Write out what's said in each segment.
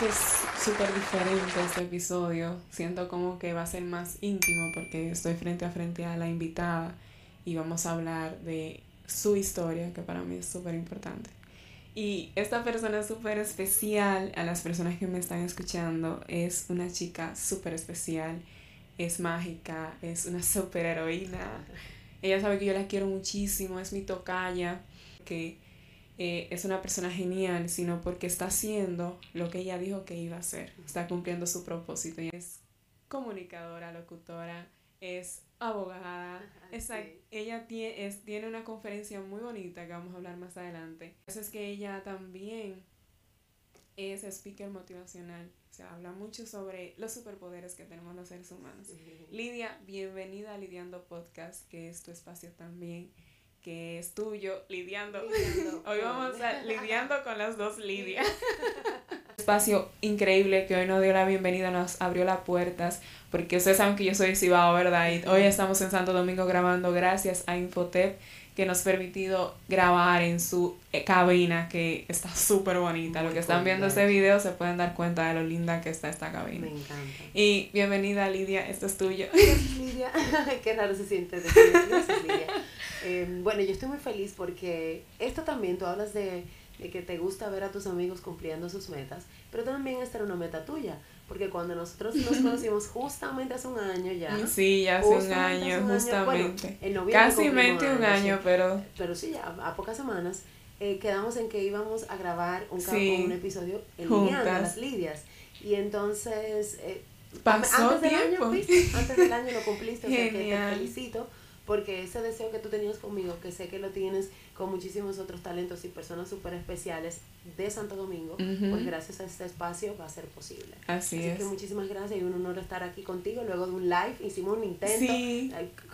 que es súper diferente este episodio. Siento como que va a ser más íntimo porque estoy frente a frente a la invitada y vamos a hablar de su historia, que para mí es súper importante. Y esta persona súper especial, a las personas que me están escuchando, es una chica súper especial, es mágica, es una súper heroína. Ella sabe que yo la quiero muchísimo, es mi tocaya, que eh, es una persona genial, sino porque está haciendo lo que ella dijo que iba a hacer, está cumpliendo su propósito. Es comunicadora, locutora, es abogada. Ella tiene, es, tiene una conferencia muy bonita que vamos a hablar más adelante. Eso es que ella también es speaker motivacional. O sea, habla mucho sobre los superpoderes que tenemos los seres humanos. Lidia, bienvenida a Lidiando Podcast, que es tu espacio también, que es tuyo, lidiando. Hoy vamos a lidiando con las dos Lidia. espacio increíble que hoy nos dio la bienvenida, nos abrió las puertas, porque ustedes saben que yo soy Cibao, ¿verdad? Y hoy estamos en Santo Domingo grabando gracias a Infotep que nos ha permitido grabar en su eh, cabina que está súper bonita. Lo que están viendo este video se pueden dar cuenta de lo linda que está esta cabina. Me encanta. Y bienvenida Lidia, esto es tuyo. Gracias Lidia, qué raro se siente gracias Lidia. Eh, bueno, yo estoy muy feliz porque esto también, tú hablas de de que te gusta ver a tus amigos cumpliendo sus metas, pero también esta era una meta tuya, porque cuando nosotros nos conocimos justamente hace un año ya. Sí, ya hace un año, justamente. Casi mente un año, pero... Pero sí, ya a pocas semanas eh, quedamos en que íbamos a grabar un, un episodio en las Lidias. Y entonces... Eh, Pasó antes tiempo. Del año, antes del año lo cumpliste, o sea que te felicito porque ese deseo que tú tenías conmigo, que sé que lo tienes con muchísimos otros talentos y personas súper especiales de Santo Domingo, pues gracias a este espacio va a ser posible. Así, Así que muchísimas gracias y un honor estar aquí contigo. Luego de un live, hicimos un intento,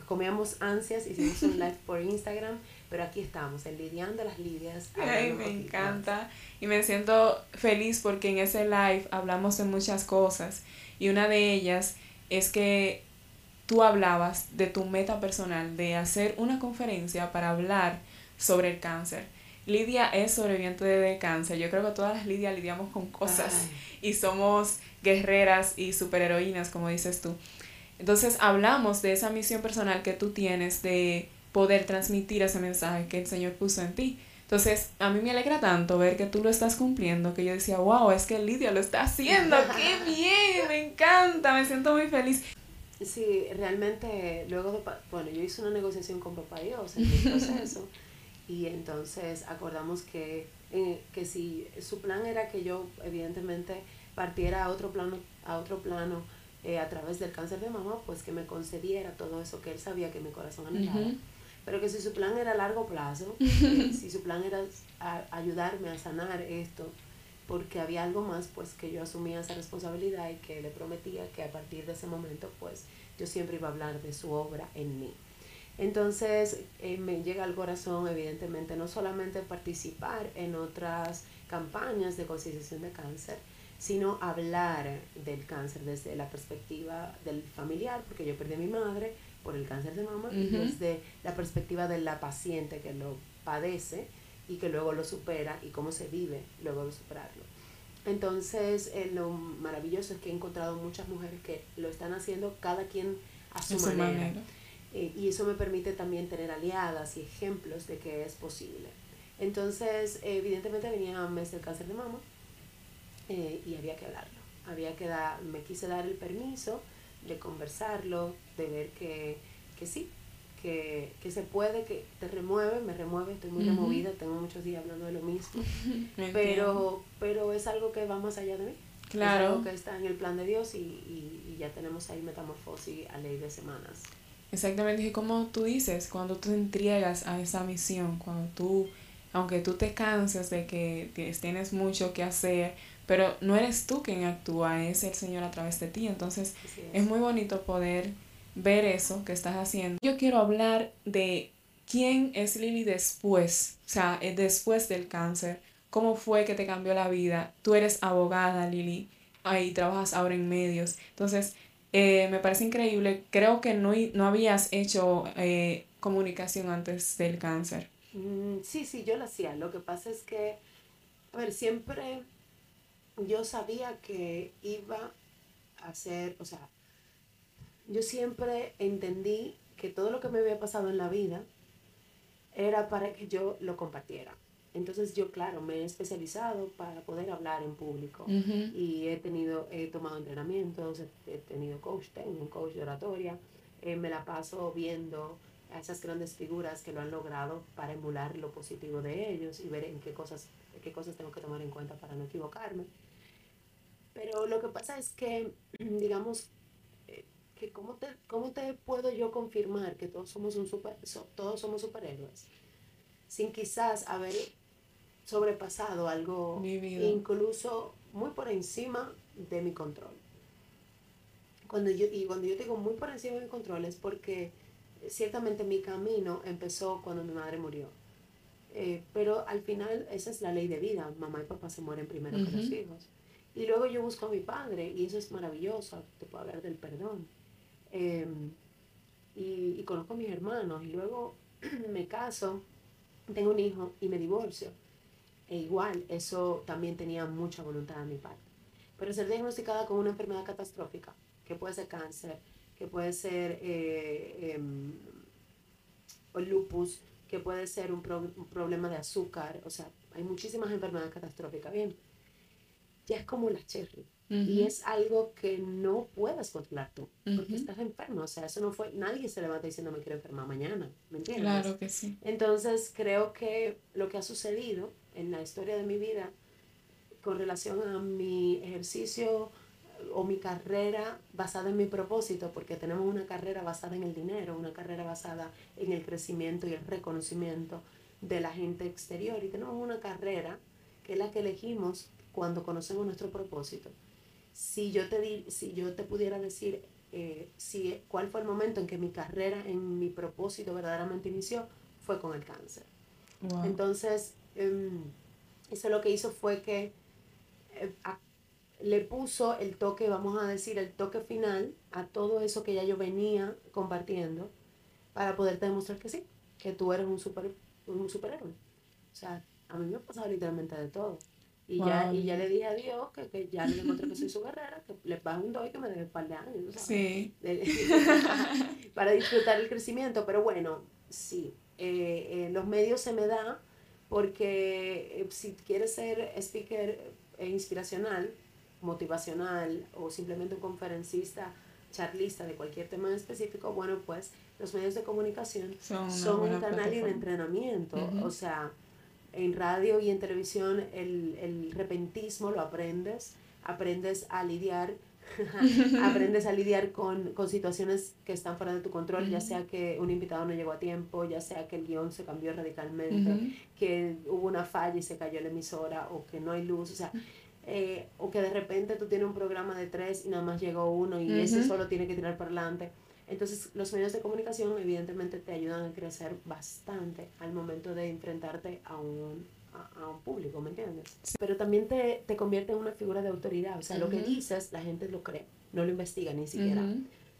comíamos ansias, hicimos un live por Instagram, pero aquí estamos, el Lidiando las Lidias. Ay, me encanta y me siento feliz porque en ese live hablamos de muchas cosas y una de ellas es que tú hablabas de tu meta personal, de hacer una conferencia para hablar sobre el cáncer. Lidia es sobreviviente de cáncer. Yo creo que todas las Lidia lidiamos con cosas y somos guerreras y superheroínas, como dices tú. Entonces hablamos de esa misión personal que tú tienes de poder transmitir ese mensaje que el Señor puso en ti. Entonces, a mí me alegra tanto ver que tú lo estás cumpliendo, que yo decía, wow, es que Lidia lo está haciendo, qué bien, me encanta, me siento muy feliz. Sí, realmente luego de, bueno, yo hice una negociación con papá Dios en el proceso y entonces acordamos que, eh, que si su plan era que yo evidentemente partiera a otro plano, a otro plano eh, a través del cáncer de mama, pues que me concediera todo eso que él sabía que mi corazón anhelaba. Pero que si su plan era a largo plazo, eh, si su plan era ayudarme a sanar esto, porque había algo más, pues que yo asumía esa responsabilidad y que le prometía que a partir de ese momento, pues yo siempre iba a hablar de su obra en mí. Entonces eh, me llega al corazón, evidentemente, no solamente participar en otras campañas de concienciación de cáncer, sino hablar del cáncer desde la perspectiva del familiar, porque yo perdí a mi madre por el cáncer de mama, y desde la perspectiva de la paciente que lo padece, y que luego lo supera y cómo se vive luego de superarlo. Entonces, eh, lo maravilloso es que he encontrado muchas mujeres que lo están haciendo cada quien a su, manera. Eh, y eso me permite también tener aliadas y ejemplos de que es posible. Entonces, evidentemente venía un mes del cáncer de mama eh, y había que hablarlo. Había que dar, me quise dar el permiso de conversarlo, de ver que, que sí, que, se puede, que te remueve, me remueve, estoy muy removida, tengo muchos días hablando de lo mismo, pero, pero es algo que va más allá de mí. Claro. Es algo que está en el plan de Dios y, y, ya tenemos ahí metamorfosis a ley de semanas. Exactamente, y como tú dices, cuando tú entregas a esa misión, cuando tú, aunque tú te canses de que tienes mucho que hacer, pero no eres tú quien actúa, es el Señor a través de ti. Entonces es muy bonito poder ver eso que estás haciendo. Yo quiero hablar de quién es Lili después, o sea, eh, después del cáncer. ¿Cómo fue que te cambió la vida? Tú eres abogada, Lili, ahí trabajas ahora en medios. Entonces, eh, me parece increíble. Creo que no, no habías hecho eh, comunicación antes del cáncer. Mm, sí, sí, yo lo hacía. Lo que pasa es que, a ver, siempre yo sabía que iba a ser, o sea, yo siempre entendí que todo lo que me había pasado en la vida era para que yo lo compartiera. Entonces yo, claro, me he especializado para poder hablar en público y he tenido, he tomado entrenamientos, he, tenido coach, tengo un coach de oratoria, eh, me la paso viendo a esas grandes figuras que lo han logrado para emular lo positivo de ellos y ver en qué cosas, qué cosas tengo que tomar en cuenta para no equivocarme. Pero lo que pasa es que, digamos, que cómo te, cómo te puedo yo confirmar que todos somos, un super, todos somos superhéroes sin quizás haber sobrepasado algo incluso muy por encima de mi control. Cuando yo, y cuando yo digo muy por encima de mi control es porque ciertamente mi camino empezó cuando mi madre murió. Eh, pero al final esa es la ley de vida. Mamá y papá se mueren primero que los hijos. Y luego yo busco a mi padre y eso es maravilloso. Te puedo hablar del perdón. Em, y, y, conozco a mis hermanos y luego me caso, tengo un hijo y me divorcio. E igual, eso también tenía mucha voluntad de mi parte. Pero ser diagnosticada con una enfermedad catastrófica, que puede ser cáncer, que puede ser eh, em, lupus, que puede ser un, problema de azúcar, o sea, hay muchísimas enfermedades catastróficas, bien. Ya es como la cherry. Y es algo que no puedes controlar tú, porque estás enfermo. O sea, eso no fue, nadie se levanta diciendo me quiero enfermar mañana, ¿me entiendes? Claro que sí. Entonces, creo que lo que ha sucedido en la historia de mi vida con relación a mi ejercicio o mi carrera basada en mi propósito, porque tenemos una carrera basada en el dinero, una carrera basada en el crecimiento y el reconocimiento de la gente exterior, y tenemos una carrera que es la que elegimos cuando conocemos nuestro propósito. Si yo te, di, si yo te pudiera decir eh, si, cuál fue el momento en que mi carrera, en mi propósito verdaderamente inició, fue con el cáncer. Entonces, Em, eso lo que hizo fue que eh, le puso el toque, vamos a decir, el toque final a todo eso que ya yo venía compartiendo para poderte demostrar que sí, que tú eres un, super, un superhéroe. O sea, a mí me ha pasado literalmente de todo. Y, ya, y ya le dije a Dios que, que ya le demostré que soy su guerrera, que le pago un doy que me debe un par de años. Sí. para disfrutar el crecimiento. Pero bueno, sí, eh, eh, los medios se me dan porque eh, si quieres ser speaker eh, inspiracional, motivacional o simplemente un conferencista, charlista de cualquier tema específico, bueno, pues los medios de comunicación son, un canal y un entrenamiento. O sea, en radio y en televisión el, el repentismo lo aprendes, aprendes a lidiar aprendes a lidiar con, con, situaciones que están fuera de tu control, ya sea que un invitado no llegó a tiempo, ya sea que el guion se cambió radicalmente, que hubo una falla y se cayó la emisora, o que no hay luz, o sea, eh, o que de repente tú tienes un programa de tres y nada más llegó uno y ese solo tiene que tirar para adelante. Entonces, los medios de comunicación evidentemente te ayudan a crecer bastante al momento de enfrentarte a un, a, un público, ¿me entiendes? Pero también te, te, convierte en una figura de autoridad, o sea, lo que dices, la gente lo cree, no lo investiga ni siquiera.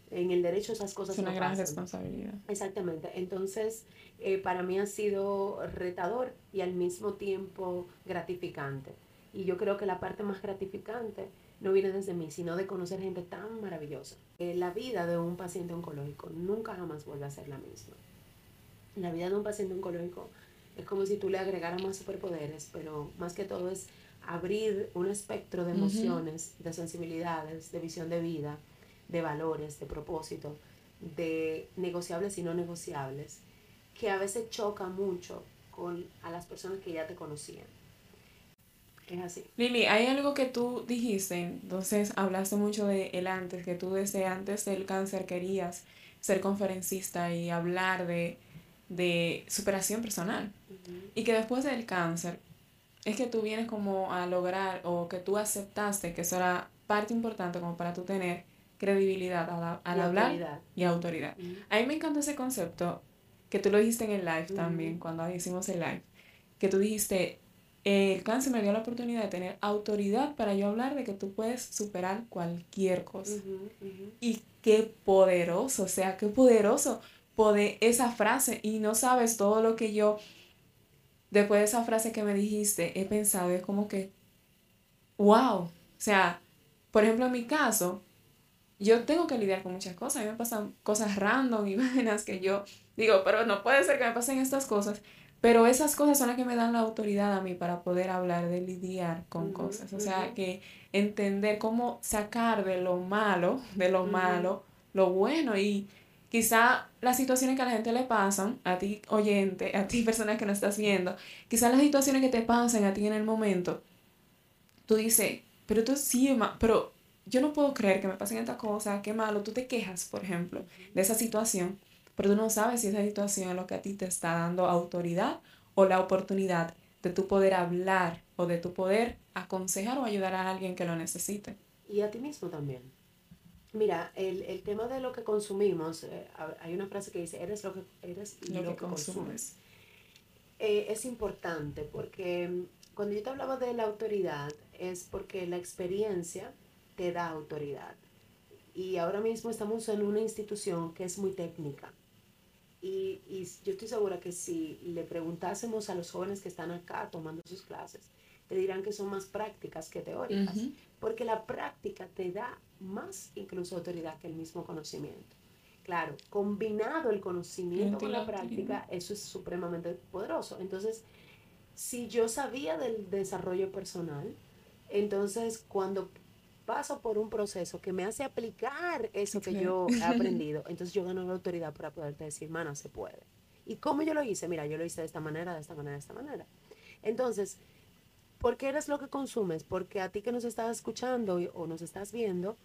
En el derecho esas cosas es una gran responsabilidad. Exactamente. Entonces, eh, para mí ha sido retador y al mismo tiempo gratificante. Y yo creo que la parte más gratificante no viene desde mí, sino de conocer gente tan maravillosa. Eh, la vida de un paciente oncológico nunca jamás vuelve a ser la misma. La vida de un paciente oncológico es como si tú le agregaras más superpoderes, pero más que todo es abrir un espectro de emociones, de sensibilidades, de visión de vida, de valores, de propósito, de negociables y no negociables, que a veces choca mucho con a las personas que ya te conocían. Es así. Lili, hay algo que tú dijiste, entonces hablaste mucho de el antes, que tú desde antes del cáncer querías ser conferencista y hablar de de superación personal. Y que después del cáncer es que tú vienes como a lograr o que tú aceptaste que eso era parte importante como para tú tener credibilidad al, hablar y autoridad. A mí me encanta ese concepto que tú lo dijiste en el live también, cuando hicimos el live, que tú dijiste, el cáncer me dio la oportunidad de tener autoridad para yo hablar de que tú puedes superar cualquier cosa. Y qué poderoso, o sea, qué poderoso poder esa frase. Y no sabes todo lo que yo, después de esa frase que me dijiste, he pensado, es como que wow, o sea, por ejemplo, en mi caso, yo tengo que lidiar con muchas cosas, a mí me pasan cosas random y vainas que yo digo, pero no puede ser que me pasen estas cosas, pero esas cosas son las que me dan la autoridad a mí para poder hablar de lidiar con cosas, o sea, que entender cómo sacar de lo malo, de lo malo, lo bueno. Y quizá las situaciones que a la gente le pasan, a ti oyente, a ti persona que no estás viendo, quizá las situaciones que te pasan a ti en el momento, tú dices, pero tú sí, pero yo no puedo creer que me pasen esta cosa, qué malo, tú te quejas, por ejemplo, de esa situación, pero tú no sabes si esa situación es lo que a ti te está dando autoridad o la oportunidad de tu poder hablar o de tu poder aconsejar o ayudar a alguien que lo necesite. Y a ti mismo también. Mira, el, el tema de lo que consumimos, eh, hay una frase que dice, eres lo que, eres lo, que, consumes. Eh, es importante porque mm, cuando yo te hablaba de la autoridad, es porque la experiencia te da autoridad. Y ahora mismo estamos en una institución que es muy técnica. Y, y, yo estoy segura que si le preguntásemos a los jóvenes que están acá tomando sus clases, te dirán que son más prácticas que teóricas, porque la práctica te da más incluso autoridad que el mismo conocimiento. Claro, combinado el conocimiento con la práctica, eso es supremamente poderoso. Entonces, si yo sabía del desarrollo personal, entonces cuando paso por un proceso que me hace aplicar eso que yo he aprendido, entonces yo gano la autoridad para poderte decir, mana, se puede. ¿Y cómo yo lo hice? Mira, yo lo hice de esta manera, de esta manera, de esta manera. Entonces, ¿por qué eres lo que consumes? Porque a ti que nos estás escuchando o nos estás viendo,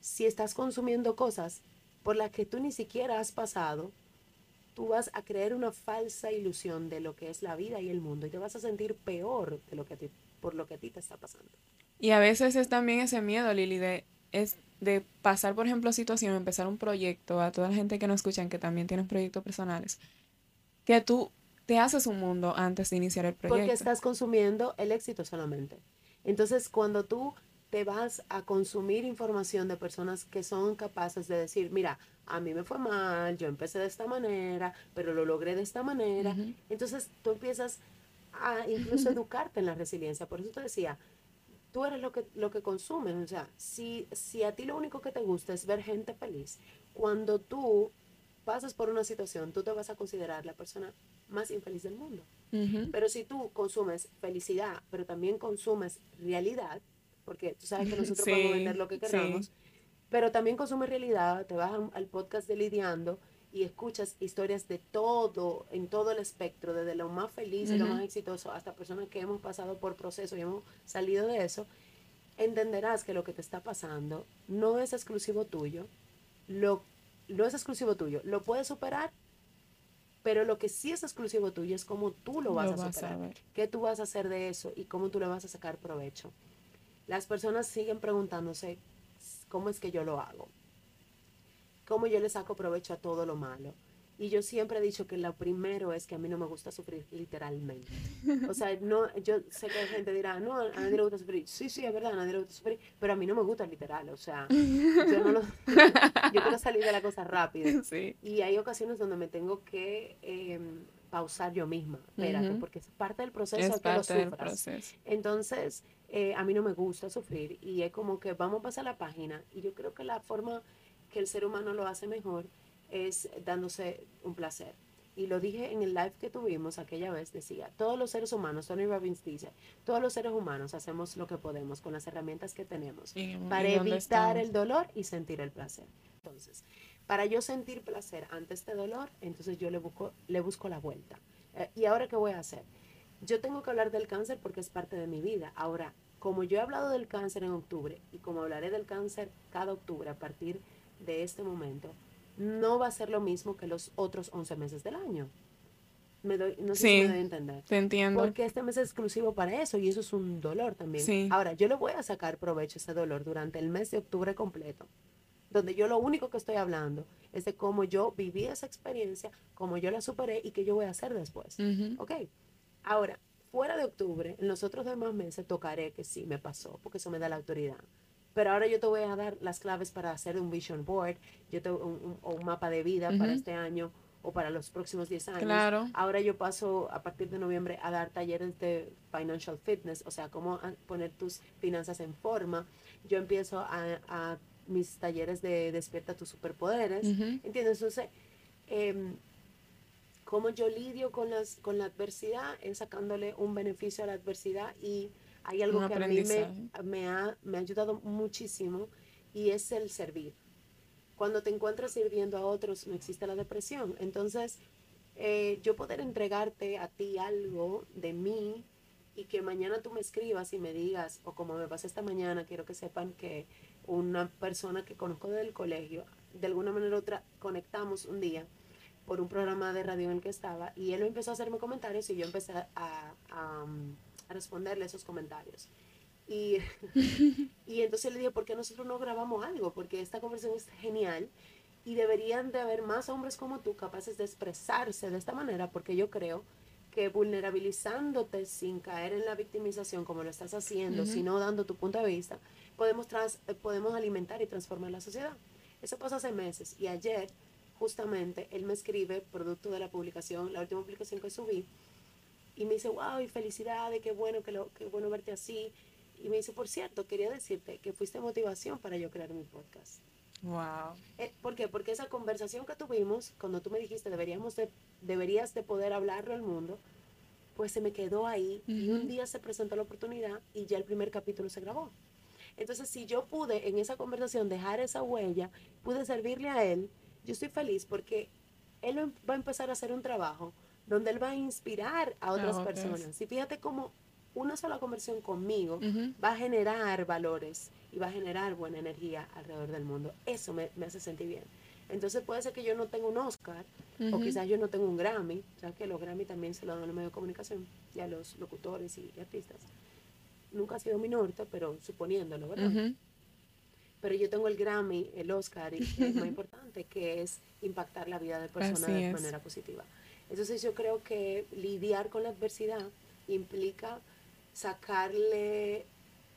si estás consumiendo cosas por las que tú ni siquiera has pasado, tú vas a creer una falsa ilusión de lo que es la vida y el mundo y te vas a sentir peor de lo que por lo que a ti te está pasando. Y a veces es también ese miedo, Lili, de, es de pasar, por ejemplo, situación, empezar un proyecto, a toda la gente que nos escuchan que también tienen proyectos personales, que tú te haces un mundo antes de iniciar el proyecto. Porque estás consumiendo el éxito solamente. Entonces, cuando tú te vas a consumir información de personas que son capaces de decir, mira, a mí me fue mal, yo empecé de esta manera, pero lo logré de esta manera. Entonces tú empiezas a incluso educarte en la resiliencia. Por eso te decía, tú eres lo que, lo que consumes. O sea, si, si a ti lo único que te gusta es ver gente feliz, cuando tú pasas por una situación, tú te vas a considerar la persona más infeliz del mundo. Pero si tú consumes felicidad, pero también consumes realidad, porque tú sabes que nosotros podemos vender lo que queramos, pero también consumes realidad, te vas al podcast de Lidiando y escuchas historias de todo, en todo el espectro, desde lo más feliz y lo más exitoso hasta personas que hemos pasado por proceso y hemos salido de eso, entenderás que lo que te está pasando no es exclusivo tuyo, lo, no es exclusivo tuyo, lo puedes superar, pero lo que sí es exclusivo tuyo es cómo tú lo vas a superar, qué tú vas a hacer de eso y cómo tú le vas a sacar provecho. Las personas siguen preguntándose, ¿cómo es que yo lo hago? Cómo yo le saco provecho a todo lo malo. Y yo siempre he dicho que lo primero es que a mí no me gusta sufrir literalmente. O sea, no, yo sé que hay gente dirá, no, a nadie le gusta sufrir. Sí, sí, es verdad, a nadie le gusta sufrir, pero a mí no me gusta literal. O sea, yo no lo, yo quiero salir de la cosa rápida. Y hay ocasiones donde me tengo que em, pausar yo misma. Espérate, porque es parte del proceso es que lo sufras. Entonces, eh, a mí no me gusta sufrir y es como que vamos a pasar la página. Y yo creo que la forma que el ser humano lo hace mejor es dándose un placer. Y lo dije en el live que tuvimos aquella vez, decía, todos los seres humanos, Tony Robbins dice, todos los seres humanos hacemos lo que podemos con las herramientas que tenemos para evitar el dolor y sentir el placer. Entonces, para yo sentir placer ante este dolor, entonces yo le busco, le busco la vuelta. Eh, ¿Y ahora qué voy a hacer? Yo tengo que hablar del cáncer porque es parte de mi vida. Ahora, como yo he hablado del cáncer en octubre y como hablaré del cáncer cada octubre a partir de de este momento no va a ser lo mismo que los otros 11 meses del año. Me doy, no sé si me doy a entender. Te entiendo. Porque este mes es exclusivo para eso y eso es un dolor también. Ahora, yo le voy a sacar provecho a ese dolor durante el mes de octubre completo, donde yo lo único que estoy hablando es de cómo yo viví esa experiencia, cómo yo la superé y qué yo voy a hacer después. Ok. Ahora, fuera de octubre, en los otros demás meses tocaré que sí me pasó, porque eso me da la autoridad. Pero ahora yo te voy a dar las claves para hacer un vision board, yo te, un, un, mapa de vida para este año, o para los próximos 10 años. Claro. Ahora yo paso a partir de noviembre a dar talleres de financial fitness, o sea, cómo a- poner tus finanzas en forma. Yo empiezo a, a mis talleres de despierta tus superpoderes. Ujú. ¿Entiendes? Entonces, em, cómo yo lidio con, las, con la adversidad es sacándole un beneficio a la adversidad y hay algo Un que a mí me, ha, me ha ayudado muchísimo y es el servir. Cuando te encuentras sirviendo a otros no existe la depresión. Entonces, eh, yo poder entregarte a ti algo de mí y que mañana tú me escribas y me digas, o como me pasa esta mañana, quiero que sepan que una persona que conozco del colegio, de alguna manera u otra, conectamos un día por un programa de radio en el que estaba y él empezó a hacerme comentarios y yo empecé a, a, um, a responderle esos comentarios. Y, y entonces le dije, ¿por qué nosotros no grabamos algo? Porque esta conversación es genial y deberían de haber más hombres como tú capaces de expresarse de esta manera porque yo creo que vulnerabilizándote sin caer en la victimización como lo estás haciendo, Ujú. sino dando tu punto de vista, podemos, trans- eh, podemos alimentar y transformar la sociedad. Eso pasó hace meses y ayer justamente él me escribe, producto de la publicación, la última publicación que subí, y me dice, wow, y felicidades, qué bueno, que lo, qué bueno verte así. Y me dice, por cierto, quería decirte que fuiste motivación para yo crear mi podcast. Wow. Eh, ¿Por qué? Porque esa conversación que tuvimos, cuando tú me dijiste, deberíamos de, deberías de poder hablarlo al mundo, pues se me quedó ahí y un día se presentó la oportunidad y ya el primer capítulo se grabó. Entonces, si yo pude en esa conversación dejar esa huella, pude servirle a él, yo estoy feliz porque él va a empezar a hacer un trabajo donde él va a inspirar a otras otras. personas. Y fíjate cómo una sola conversión conmigo va a generar valores y va a generar buena energía alrededor del mundo. Eso me, me hace sentir bien. Entonces puede ser que yo no tenga un Oscar o quizás yo no tenga un Grammy, sabes que los Grammy también se lo dan a los medios de comunicación y a los locutores y, y artistas. Nunca ha sido mi norte, pero suponiéndolo, ¿verdad? Ujú. Pero yo tengo el Grammy, el Oscar, y es más importante, que es impactar la vida de personas de manera positiva. Entonces yo creo que lidiar con la adversidad implica sacarle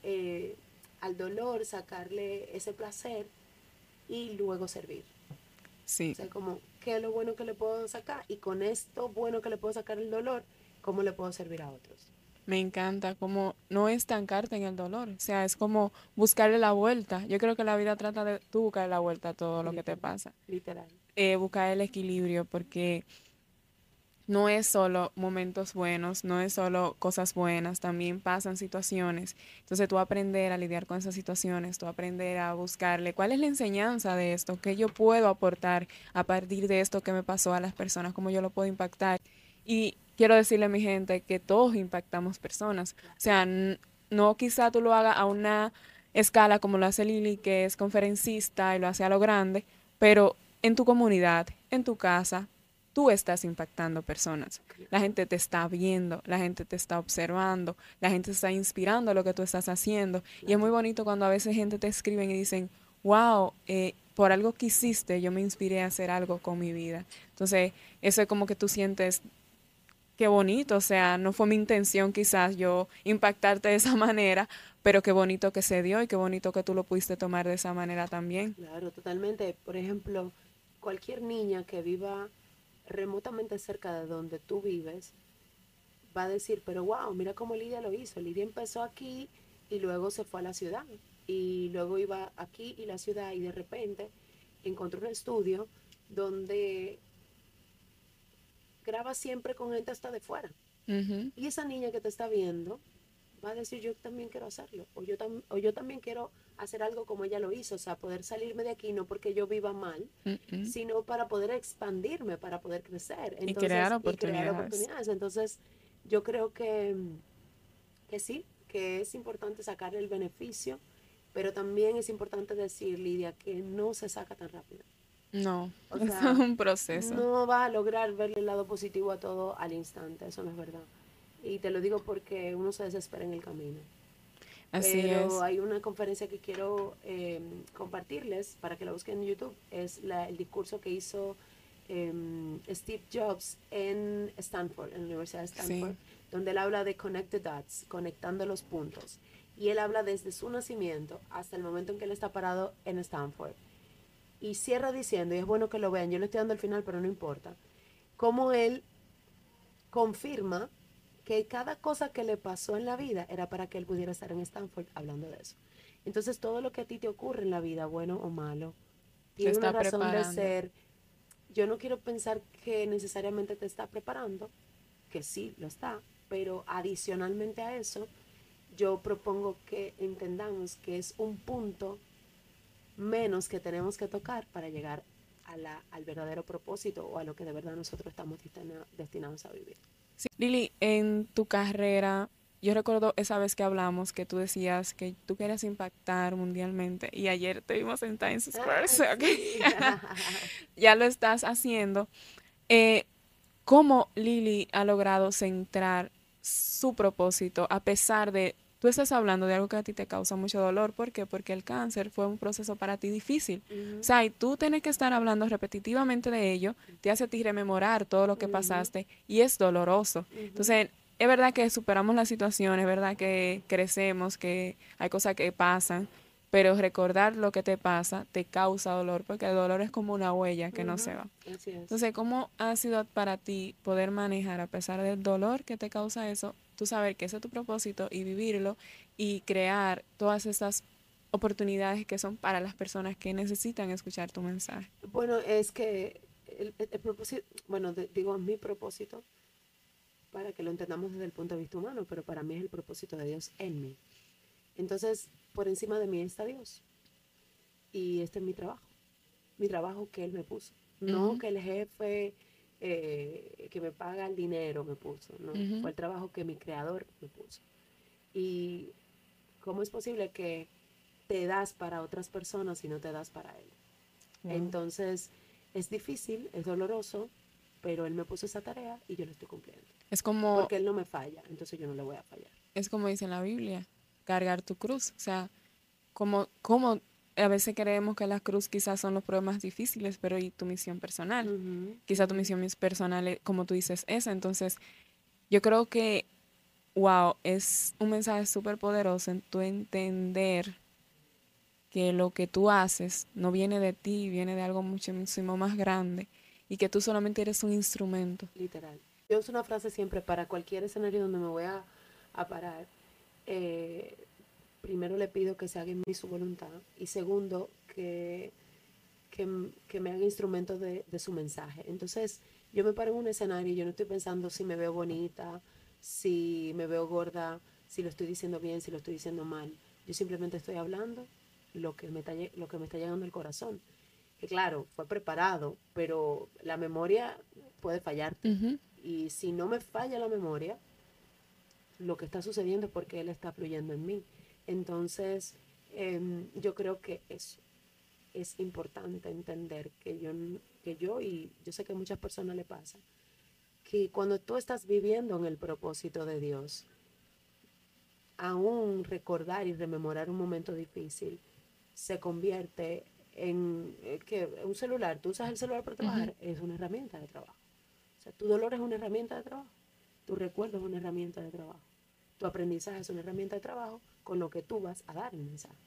eh, al dolor, sacarle ese placer y luego servir. Sí. O sea, como, ¿qué es lo bueno que le puedo sacar? Y con esto bueno que le puedo sacar el dolor, ¿cómo le puedo servir a otros? Me encanta como no estancarte en el dolor, o sea, es como buscarle la vuelta. Yo creo que la vida trata de tú buscar la vuelta a todo lo que te Literal. pasa. Literal. Eh, buscar el equilibrio porque no es solo momentos buenos, no es solo cosas buenas, también pasan situaciones. Entonces tú aprender a lidiar con esas situaciones, tú aprender a buscarle cuál es la enseñanza de esto, qué yo puedo aportar a partir de esto que me pasó a las personas, cómo yo lo puedo impactar. Y quiero decirle a mi gente que todos impactamos personas. O sea, no quizá tú lo hagas a una escala como lo hace Lili, que es conferencista y lo hace a lo grande, pero en tu comunidad, en tu casa, tú estás impactando personas. La gente te está viendo, la gente te está observando, la gente está inspirando a lo que tú estás haciendo. Y es muy bonito cuando a veces gente te escriben y dicen, wow, eh, por algo que hiciste, yo me inspiré a hacer algo con mi vida. Entonces, eso es como que tú sientes, qué bonito, o sea, no fue mi intención quizás yo impactarte de esa manera, pero qué bonito que se dio y qué bonito que tú lo pudiste tomar de esa manera también. Claro, totalmente. Por ejemplo, cualquier niña que viva remotamente cerca de donde tú vives va a decir, pero wow, mira cómo Lidia lo hizo. Lidia empezó aquí y luego se fue a la ciudad. Y luego iba aquí y la ciudad y de repente encontró un estudio donde graba siempre con gente hasta de fuera. Y esa niña que te está viendo va a decir, yo también quiero hacerlo. O yo, tam- o yo también quiero hacer algo como ella lo hizo. O sea, poder salirme de aquí no porque yo viva mal, sino para poder expandirme, para poder crecer. Y crear y crear oportunidades. oportunidades. Entonces, yo creo que, que sí, que es importante sacar el beneficio, pero también es importante decir, Lidia, que no se saca tan rápido. No, O eso sea, es un proceso. No va a lograr verle el lado positivo a todo al instante, eso no es verdad. Y te lo digo porque uno se desespera en el camino. Así Pero es. hay una conferencia que quiero eh, compartirles para que la busquen en YouTube. Es la- el discurso que hizo em, Steve Jobs en Stanford, en la Universidad de Stanford, donde él habla de connect the dots, conectando los puntos. Y él habla desde su nacimiento hasta el momento en que él está parado en Stanford. Y cierra diciendo, y es bueno que lo vean, yo le estoy dando el final, pero no importa, cómo él confirma que cada cosa que le pasó en la vida era para que él pudiera estar en Stanford hablando de eso. Entonces todo lo que a ti te ocurre en la vida, bueno o malo, tiene una razón de ser. Yo no quiero pensar que necesariamente te está preparando, que sí lo está, pero adicionalmente a eso, yo propongo que entendamos que es un punto menos que tenemos que tocar para llegar a la, al verdadero propósito o a lo que de verdad nosotros estamos destinados a vivir. Lili, en tu carrera, yo recuerdo esa vez que hablamos que tú decías que tú querías impactar mundialmente y ayer te vimos en Times Square, ya lo estás haciendo. Eh, ¿Cómo Lili ha logrado centrar su propósito a pesar de tú estás hablando de algo que a ti te causa mucho dolor. ¿Por qué? Porque el cáncer fue un proceso para ti difícil. O sea, y tú tienes que estar hablando repetitivamente de ello, te hace a ti rememorar todo lo que pasaste y es doloroso. Entonces, es verdad que superamos la situación, es verdad que crecemos, que hay cosas que pasan, pero recordar lo que te pasa te causa dolor, porque el dolor es como una huella que no se va. Entonces, ¿cómo ha sido para ti poder manejar, a pesar del dolor que te causa eso, tú saber que ese es tu propósito y vivirlo y crear todas esas oportunidades que son para las personas que necesitan escuchar tu mensaje. Bueno, es que el, propósito, bueno, digo mi propósito para que lo entendamos desde el punto de vista humano, pero para mí es el propósito de Dios en mí. Entonces, por encima de mí está Dios. Y este es mi trabajo, mi trabajo que Él me puso. No que el jefe eh, que me paga el dinero me puso, ¿no? Fue el trabajo que mi creador me puso. Y cómo es posible que te das para otras personas y no te das para él. Entonces, es difícil, es doloroso, pero él me puso esa tarea y yo lo estoy cumpliendo. Es como... Porque él no me falla, entonces yo no le voy a fallar. Es como dice en la Biblia, cargar tu cruz. O sea, como, como a veces creemos que las cruz quizás son los problemas difíciles, pero y tu misión personal. Quizás tu misión personal, como tú dices, esa. Entonces, yo creo que, wow, es un mensaje súper poderoso en tu entender que lo que tú haces no viene de ti, viene de algo muchísimo más grande y que tú solamente eres un instrumento. Literal. Yo uso una frase siempre para cualquier escenario donde me voy a, a parar. Eh, primero le pido que se haga en mí su voluntad y segundo, que, que, me haga instrumento de, su mensaje. Entonces, yo me paro en un escenario y yo no estoy pensando si me veo bonita, si me veo gorda, si lo estoy diciendo bien, si lo estoy diciendo mal. Yo simplemente estoy hablando lo que me está, lo que me está llegando al corazón. Que claro, fue preparado, pero la memoria puede fallarte. Y si no me falla la memoria, lo que está sucediendo es porque Él está fluyendo en mí. Entonces, em, yo creo que eso es importante entender que yo, que yo, y yo sé que a muchas personas le pasa, que cuando tú estás viviendo en el propósito de Dios, aún recordar y rememorar un momento difícil se convierte en eh, que un celular, tú usas el celular para trabajar, es una herramienta de trabajo. O sea, tu dolor es una herramienta de trabajo, tu recuerdo es una herramienta de trabajo, tu aprendizaje es una herramienta de trabajo con lo que tú vas a dar el mensaje.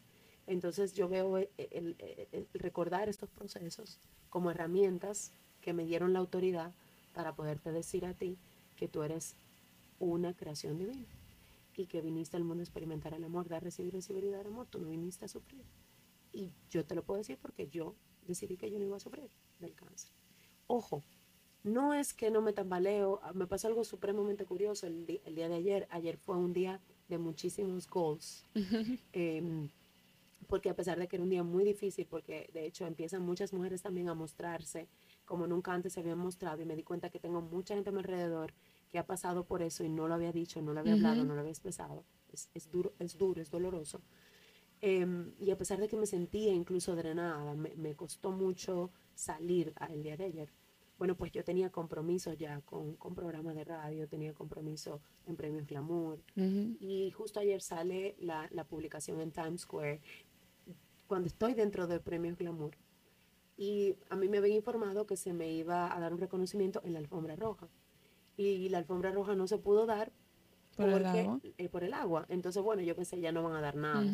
Entonces yo veo el, recordar estos procesos como herramientas que me dieron la autoridad para poderte decir a ti que tú eres una creación divina y que viniste al mundo a experimentar el amor, dar, recibir, recibir y dar amor. Tú no viniste a sufrir. Y yo te lo puedo decir porque yo decidí que yo no iba a sufrir del cáncer. Ojo, no es que no me tambaleo, me pasó algo supremamente curioso el, el día de ayer. Ayer fue un día de muchísimos goals. Em, porque a pesar de que era un día muy difícil, porque de hecho empiezan muchas mujeres también a mostrarse como nunca antes se habían mostrado y me di cuenta que tengo mucha gente a mi alrededor que ha pasado por eso y no lo había dicho, no lo había hablado, no lo había expresado. Es, es, duro, es duro, es doloroso. Em, y a pesar de que me sentía incluso drenada, me, me costó mucho salir el día de ayer bueno, pues yo tenía compromisos ya con, con programas de radio, tenía compromiso en Premios Glamour. Y justo ayer sale la, la, publicación en Times Square, cuando estoy dentro de Premios Glamour. Y a mí me habían informado que se me iba a dar un reconocimiento en la alfombra roja. Y la alfombra roja no se pudo dar ¿Por el agua? Eh, por el agua. Entonces, bueno, yo pensé, ya no van a dar nada.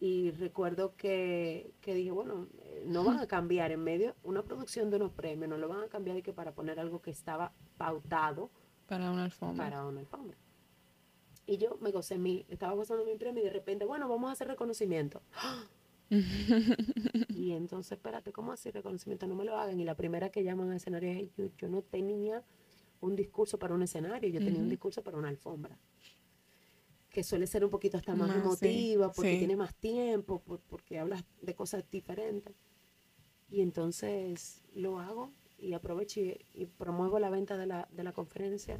Y recuerdo que, que dije, bueno, eh, no van a cambiar en medio, una producción de unos premios, no lo van a cambiar y que para poner algo que estaba pautado Para una alfombra. para una alfombra. Y yo me gocé mi, estaba gozando mi premio y de repente, bueno, vamos a hacer reconocimiento. y entonces, espérate, ¿cómo así reconocimiento? No me lo hagan. Y la primera que llaman al escenario es, yo, yo no tenía un discurso para un escenario, yo tenía un discurso para una alfombra. Que suele ser un poquito hasta más, Más, sí, emotiva, porque sí. tiene más tiempo, por- porque hablas de cosas diferentes. Y entonces lo hago y aprovecho y, y promuevo la venta de la, de la conferencia.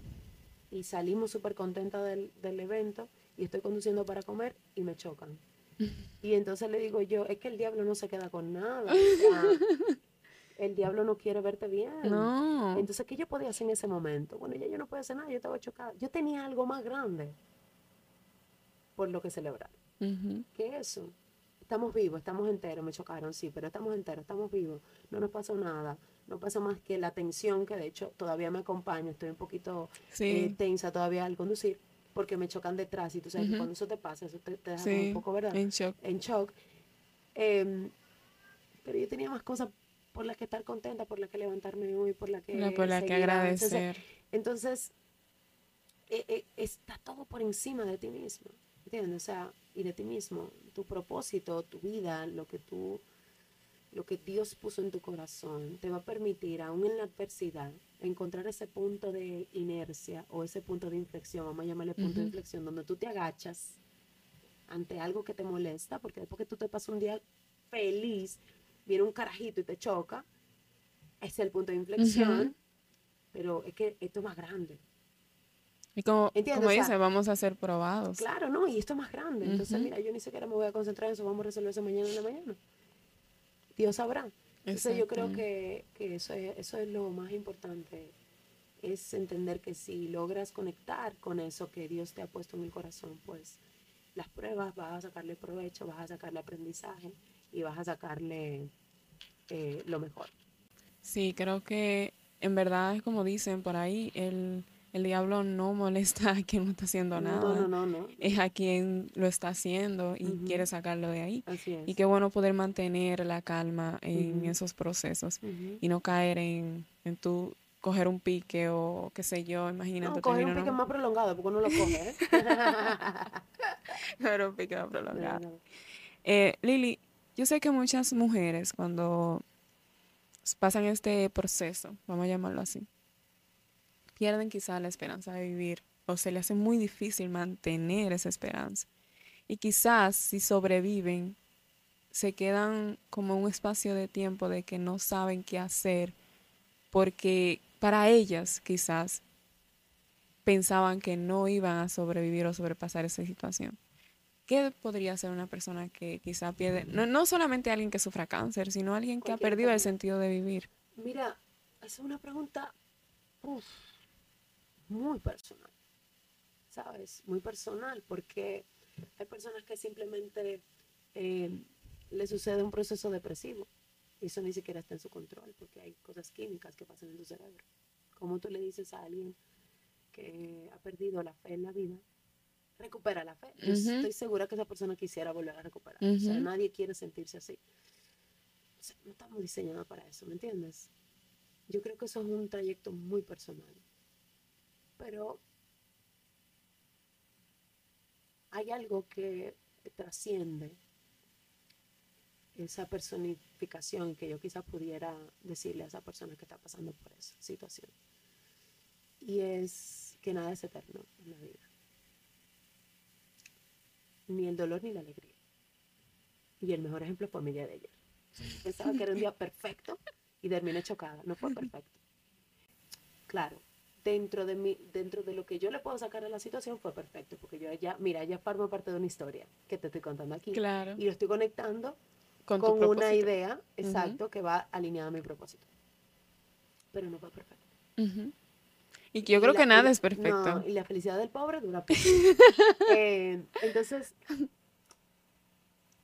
Y salimos súper contentas del, del evento y estoy conduciendo para comer y me chocan. Y entonces le digo yo, es que el diablo no se queda con nada. o sea, el diablo no quiere verte bien. No. Entonces, ¿qué yo podía hacer en ese momento? Bueno, ya yo no podía hacer nada, yo estaba chocada. Yo tenía algo más grande por lo que celebrar. Ujú. ¿Qué es eso? Estamos vivos, estamos enteros, me chocaron, sí, pero estamos enteros, estamos vivos, no nos pasó nada, no pasa más que la tensión, que de hecho todavía me acompaña, estoy un poquito eh, Sí. tensa todavía al conducir, porque me chocan detrás y tú sabes que Ujú. cuando eso te pasa, eso te, te deja Sí. un poco, ¿verdad? En shock. en shock. Em, pero yo tenía más cosas por las que estar contenta, por las que levantarme hoy, por las que, No, por la que avanzando. Entonces, agradecer. entonces, eh, eh, está todo por encima de ti mismo, ¿entiendes? O sea, y de ti mismo, tu propósito, tu vida, lo que tú, lo que Dios puso en tu corazón, te va a permitir, aún en la adversidad, encontrar ese punto de inercia o ese punto de inflexión, vamos a llamarle punto de inflexión, donde tú te agachas ante algo que te molesta, porque después que tú te pasas un día feliz, viene un carajito y te choca, ese es el punto de inflexión, pero es que esto es más grande. Y como, como o sea, dice, vamos a ser probados. Claro, ¿no? Y esto es más grande. Entonces, Ujú. mira, yo ni siquiera me voy a concentrar en eso, vamos a resolver eso mañana en la mañana. Dios sabrá. Entonces yo creo que, que eso, es, eso es lo más importante, es entender que si logras conectar con eso que Dios te ha puesto en el corazón, pues las pruebas vas a sacarle provecho, vas a sacarle aprendizaje y vas a sacarle eh, lo mejor. Sí, creo que en verdad es como dicen por ahí, el, el diablo no molesta a quien no está haciendo nada. No, no, no, no. Es a quien lo está haciendo y quiere sacarlo de ahí. Así es. Y qué bueno poder mantener la calma en esos procesos y no caer en, en tu coger un pique o qué sé yo, imagínate. No, coger un pique más prolongado porque uno lo coge, ¿eh? Coger un pique más prolongado. Eh, Lili, yo sé que muchas mujeres cuando pasan este proceso, vamos a llamarlo así, pierden quizá la esperanza de vivir o se les hace muy difícil mantener esa esperanza. Y quizás si sobreviven, se quedan como un espacio de tiempo de que no saben qué hacer porque para ellas quizás pensaban que no iban a sobrevivir o sobrepasar esa situación. ¿Qué podría ser una persona que quizá pierde, no, no solamente alguien que sufra cáncer, sino alguien que ha perdido el sentido de vivir? Mira, es una pregunta uf, muy personal, ¿sabes? Muy personal, porque hay personas que simplemente eh, le sucede un proceso depresivo y eso ni siquiera está en su control, porque hay cosas químicas que pasan en tu cerebro. Como tú le dices a alguien que ha perdido la fe en la vida, recupera la fe. Yo. Estoy segura que esa persona quisiera volver a recuperar. O sea, nadie quiere sentirse así. O sea, no estamos diseñados para eso, ¿me entiendes? Yo creo que eso es un trayecto muy personal. Pero hay algo que trasciende esa personificación que yo quizás pudiera decirle a esa persona que está pasando por esa situación. Y es que nada es eterno en la vida. Ni el dolor ni la alegría. Y el mejor ejemplo fue mi día de ayer. Pensaba que era un día perfecto y terminé chocada. No fue perfecto. Claro, dentro de, mi, dentro de lo que yo le puedo sacar a la situación fue perfecto, porque yo ya, mira, ya formo parte de una historia que te estoy contando aquí. Claro. Y lo estoy conectando Con, una idea, exacto, que va alineada a mi propósito. Pero no fue perfecto. Y que yo Y creo la- que nada es perfecto. no, y la felicidad del pobre dura poco. Eh, entonces,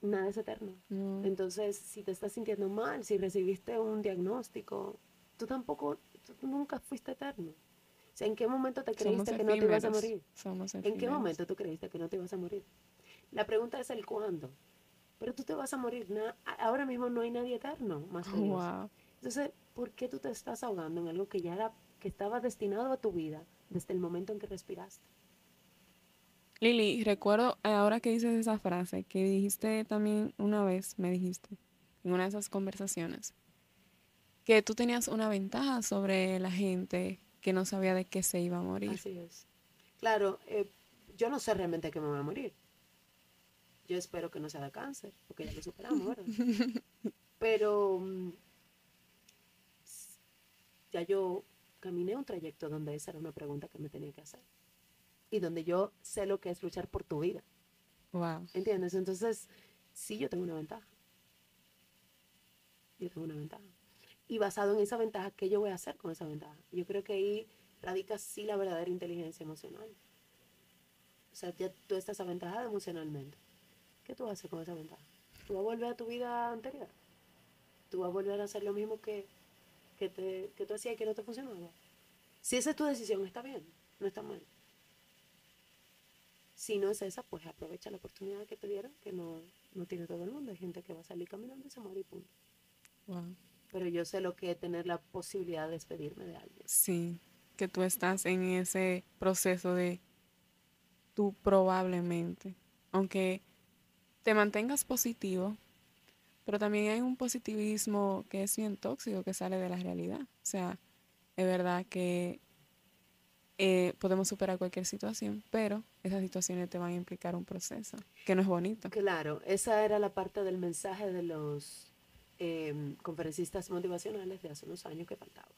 nada es eterno. No. Entonces, si te estás sintiendo mal, si recibiste un diagnóstico, tú tampoco, tú nunca fuiste eterno. O sea, ¿en qué momento te Somos creíste que no te ibas a morir? Somos ¿En qué momento tú creíste que no te ibas a morir? La pregunta es el cuándo. pero tú te vas a morir. Na- ahora mismo no hay nadie eterno más que Dios. Wow. Entonces, ¿por qué tú te estás ahogando en algo que ya era, que estaba destinado a tu vida desde el momento en que respiraste? Lili, recuerdo eh, ahora que dices esa frase, que dijiste también una vez, me dijiste, en una de esas conversaciones, que tú tenías una ventaja sobre la gente que no sabía de qué se iba a morir. Así es. Claro, eh, yo no sé realmente que me voy a morir. Yo espero que no sea de cáncer, porque ya lo superamos, ¿verdad? Pero mm, ya yo caminé un trayecto donde esa era una pregunta que me tenía que hacer. Y donde yo sé lo que es luchar por tu vida. Wow. ¿Entiendes? Entonces, sí, yo tengo una ventaja. Yo tengo una ventaja. Y basado en esa ventaja, ¿qué yo voy a hacer con esa ventaja? Yo creo que ahí radica sí la verdadera inteligencia emocional. O sea, ya tú estás aventajada emocionalmente. ¿Qué tú vas a hacer con esa ventaja? ¿Tú vas a volver a tu vida anterior? ¿Tú vas a volver a hacer lo mismo que, que, te, que tú hacías y que no te funcionaba? Si esa es tu decisión, está bien, no está mal. Si no es esa, pues aprovecha la oportunidad que te dieron, que no, no tiene todo el mundo. Hay gente que va a salir caminando y se muere y punto. Wow. Pero yo sé lo que es tener la posibilidad de despedirme de alguien. Sí, que tú estás en ese proceso de tú probablemente, aunque te mantengas positivo, pero también hay un positivismo que es bien tóxico que sale de la realidad. O sea, es verdad que eh, podemos superar cualquier situación, pero esas situaciones te van a implicar un proceso que no es bonito. Claro, esa era la parte del mensaje de los em, conferencistas motivacionales de hace unos años que faltaba.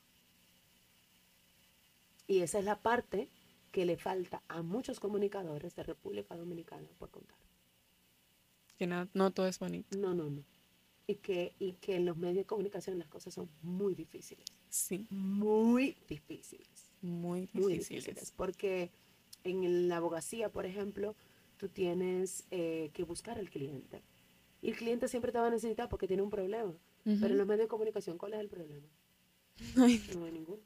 Y esa es la parte que le falta a muchos comunicadores de República Dominicana por contar. Que no, no todo es bonito. No, no, no. Y que, y que en los medios de comunicación las cosas son muy difíciles. Sí, Muy difíciles. muy Muy difíciles. difíciles. Porque en la abogacía, por ejemplo, tú tienes eh, que buscar al cliente. Y el cliente siempre te va a necesitar porque tiene un problema. Pero en los medios de comunicación, ¿cuál es el problema? No hay, No hay ninguno.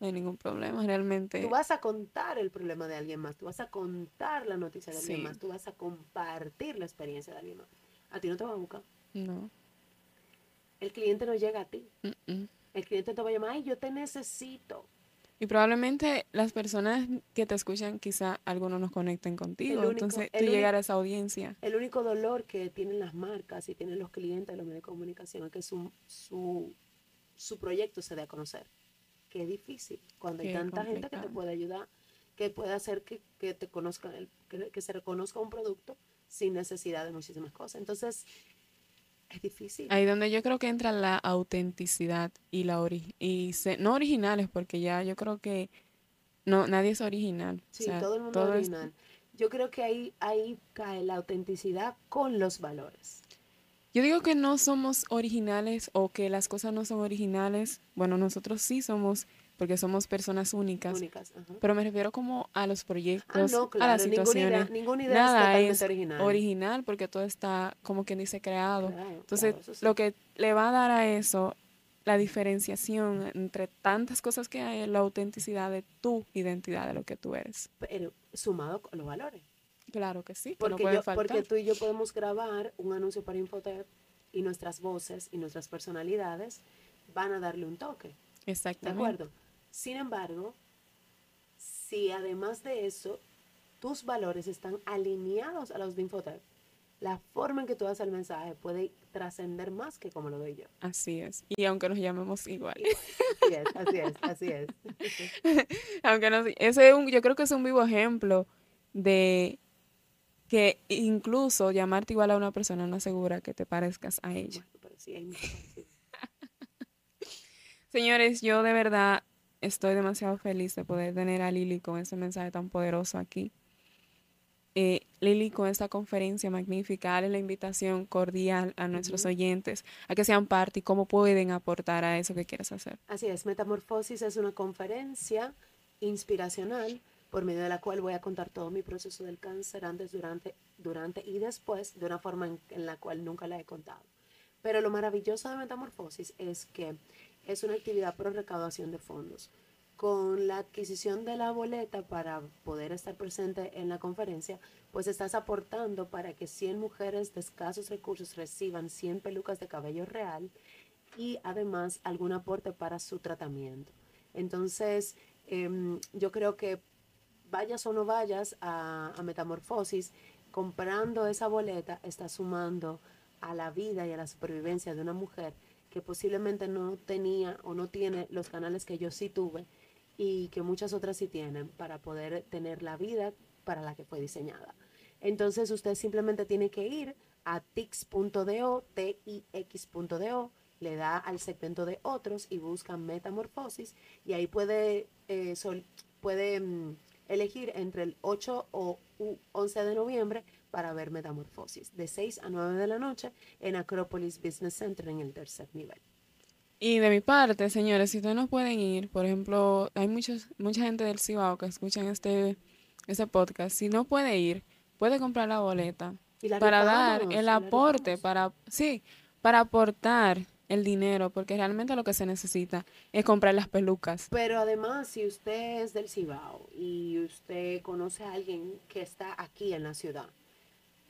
no hay ningún problema, realmente. Tú vas a contar el problema de alguien más, tú vas a contar la noticia de alguien más, tú vas a compartir la experiencia de alguien más. A ti no te va a buscar. No. El cliente no llega a ti. El cliente te va a llamar, ay, yo te necesito. Y probablemente las personas que te escuchan, quizá algunos nos conecten contigo. único- Entonces, tú llegar a esa audiencia. El único dolor que tienen las marcas y tienen los clientes de los medios de comunicación es que su, su, su proyecto se dé a conocer. Que es difícil cuando hay tanta gente que te puede ayudar, que puede hacer que, que te conozcan, el- que, que se reconozca un producto sin necesidad de muchísimas cosas. Entonces, es difícil. Ahí donde yo creo que entra la autenticidad y la ori y se- no originales, porque ya yo creo que no nadie es original. O Sí, sea, todo el mundo todo es- original. Yo creo que ahí, ahí cae la autenticidad con los valores. Yo digo que no somos originales o que las cosas no son originales. Bueno, nosotros sí somos, porque somos personas únicas. Únicas. ajá. Pero me refiero como a los Ah, proyectos, no, a las claro, ninguna idea, situaciones. ninguna idea Nada es totalmente es original. original porque todo está como quien dice creado. Claro, Entonces, claro, eso sí. lo que le va a dar a eso la diferenciación entre tantas cosas que hay la autenticidad de tu identidad, de lo que tú eres. Pero sumado con los valores. Claro que sí, que no Porque, yo, porque tú y yo podemos grabar un anuncio para Infotep y nuestras voces y nuestras personalidades van a darle un toque. ¿De Exactamente. acuerdo? Sin embargo, si además de eso tus valores están alineados a los de Infotep, la forma en que tú das el mensaje puede trascender más que como lo doy yo. Así es. Y aunque nos llamemos igual. Así es, así es, así es. aunque no, ese es un, yo creo que es un vivo ejemplo de que incluso llamarte igual a una persona no asegura que te parezcas a ella. Bueno, pero sí hay. Señores, yo de verdad estoy demasiado feliz de poder tener a Lili con ese mensaje tan poderoso aquí. Eh, Lili, con esta conferencia magnífica, dale la invitación cordial a nuestros oyentes a que sean parte y cómo pueden aportar a eso que quieres hacer. Así es, Metamorfosis es una conferencia inspiracional por medio de la cual voy a contar todo mi proceso del cáncer antes, durante, durante y después de una forma en, en la cual nunca la he contado. Pero lo maravilloso de Metamorfosis es que es una actividad pro recaudación de fondos. con la adquisición de la boleta para poder estar presente en la conferencia, pues estás aportando para que 100 mujeres de escasos recursos reciban 100 pelucas de cabello real y además algún aporte para su tratamiento. Entonces, em, yo creo que vayas o no vayas a, a Metamorfosis, comprando esa boleta está sumando a la vida y a la supervivencia de una mujer que posiblemente no tenía o no tiene los canales que yo sí tuve y que muchas otras sí tienen para poder tener la vida para la que fue diseñada. Entonces usted simplemente tiene que ir a tix.do, tix.do, le da al segmento de otros y busca metamorfosis y ahí puede, eh, puede mm, elegir entre el 8 o 11 de noviembre para ver metamorfosis, de 6 a 9 de la noche en Acropolis Business Center en el tercer nivel. Y de mi parte, señores, si ustedes no pueden ir, por ejemplo, hay muchos, mucha gente del Cibao que escuchan este, este podcast. Si no puede ir, puede comprar la boleta para dar el aporte, para, sí, para aportar el dinero, porque realmente lo que se necesita es comprar las pelucas. Pero además, si usted es del Cibao y usted conoce a alguien que está aquí en la ciudad,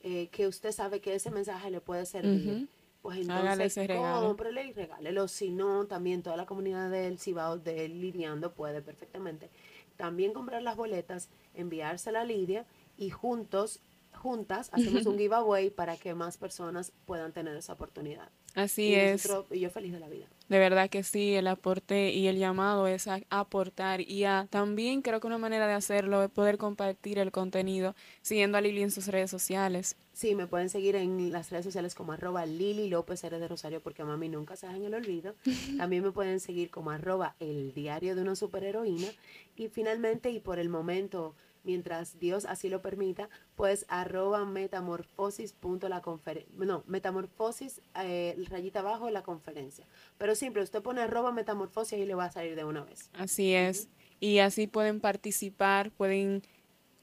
eh, que usted sabe que ese mensaje le puede servir, pues entonces cómprele y regálelo. Si no, también toda la comunidad del Cibao de Lidiando puede perfectamente también comprar las boletas, enviársela a Lidia y juntos, juntas, hacemos un giveaway para que más personas puedan tener esa oportunidad. Así es. y yo feliz de la vida. De verdad que sí, el aporte y el llamado es a aportar y a también creo que una manera de hacerlo es poder compartir el contenido siguiendo a Lili en sus redes sociales. Sí, me pueden seguir en las redes sociales como arroba Lili López R de Rosario porque mami nunca se en el olvido. También me pueden seguir como arroba el diario de una superheroína. Y finalmente y por el momento mientras Dios así lo permita, pues arroba metamorfosis punto la conferencia, no, metamorfosis eh, rayita abajo la conferencia. Pero siempre usted pone arroba metamorfosis y le va a salir de una vez. Así es. Y así pueden participar, pueden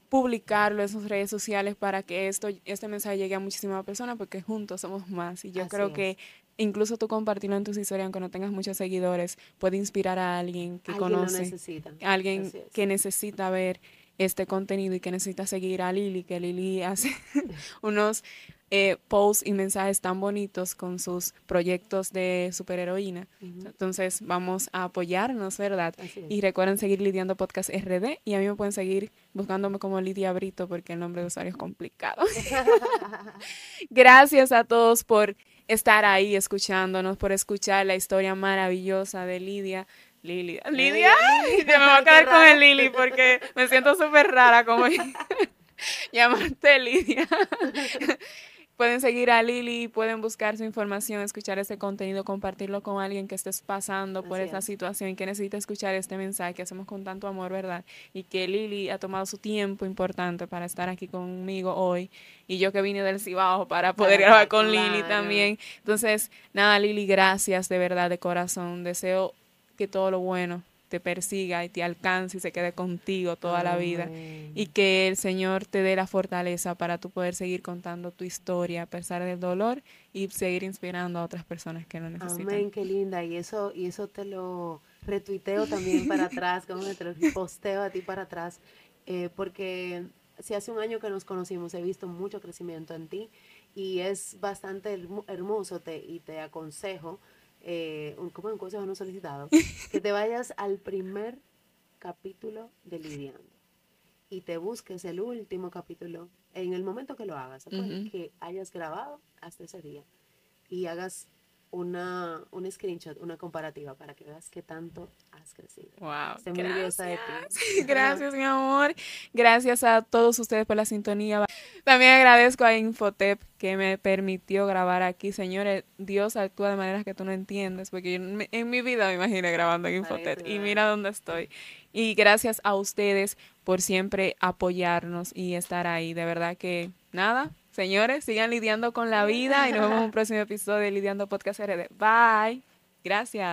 publicarlo en sus redes sociales para que esto, este mensaje llegue a muchísimas personas porque juntos somos más. Y yo creo que incluso tú compartirlo en tus historias, aunque no tengas muchos seguidores, puede inspirar a alguien que conoce, alguien que necesita ver este contenido y que necesita seguir a Lili, que Lili hace unos eh, posts y mensajes tan bonitos con sus proyectos de superheroína. Entonces vamos a apoyarnos, ¿verdad? Y recuerden seguir Lidiando Podcast RD y a mí me pueden seguir buscándome como Lidia Brito porque el nombre de usuario es complicado. Gracias a todos por estar ahí escuchándonos, por escuchar la historia maravillosa de Lidia. Lilia. ¿Lidia? me voy a quedar con el Lili porque me siento súper rara como llamarte Lidia. pueden seguir a Lili, pueden buscar su información, escuchar este contenido, compartirlo con alguien que estés pasando por esa situación y que necesita escuchar este mensaje que hacemos con tanto amor, ¿verdad? Y que Lili ha tomado su tiempo importante para estar aquí conmigo hoy y yo que vine del Cibao para poder grabar con Lili también. Entonces, nada, Lili, gracias de verdad, de corazón. Deseo que todo lo bueno te persiga y te alcance y se quede contigo toda la vida. Y que el Señor te dé la fortaleza para tú poder seguir contando tu historia a pesar del dolor y seguir inspirando a otras personas que lo necesitan. Amén, qué linda. Y eso, y eso te lo retuiteo también para atrás, como te lo posteo a ti para atrás. Eh, porque si hace un año que nos conocimos he visto mucho crecimiento en ti y es bastante hermoso te, y te aconsejo eh, un, como un consejo no solicitado, que te vayas al primer capítulo de Lidiando y te busques el último capítulo en el momento que lo hagas, que hayas grabado hasta ese día y hagas una, un screenshot, una comparativa para que veas qué tanto has crecido. Wow. Estoy muy orgullosa de ti. Gracias, mi amor. Gracias a todos ustedes por la sintonía. También agradezco a Infotep que me permitió grabar aquí. Señores, Dios actúa de maneras que tú no entiendes, porque yo en mi vida me imaginé grabando en Infotep y mira dónde estoy. Y gracias a ustedes por siempre apoyarnos y estar ahí. De verdad que nada, Señores, sigan lidiando con la vida y nos vemos en un próximo episodio de Lidiando Podcast RD. Bye. Gracias.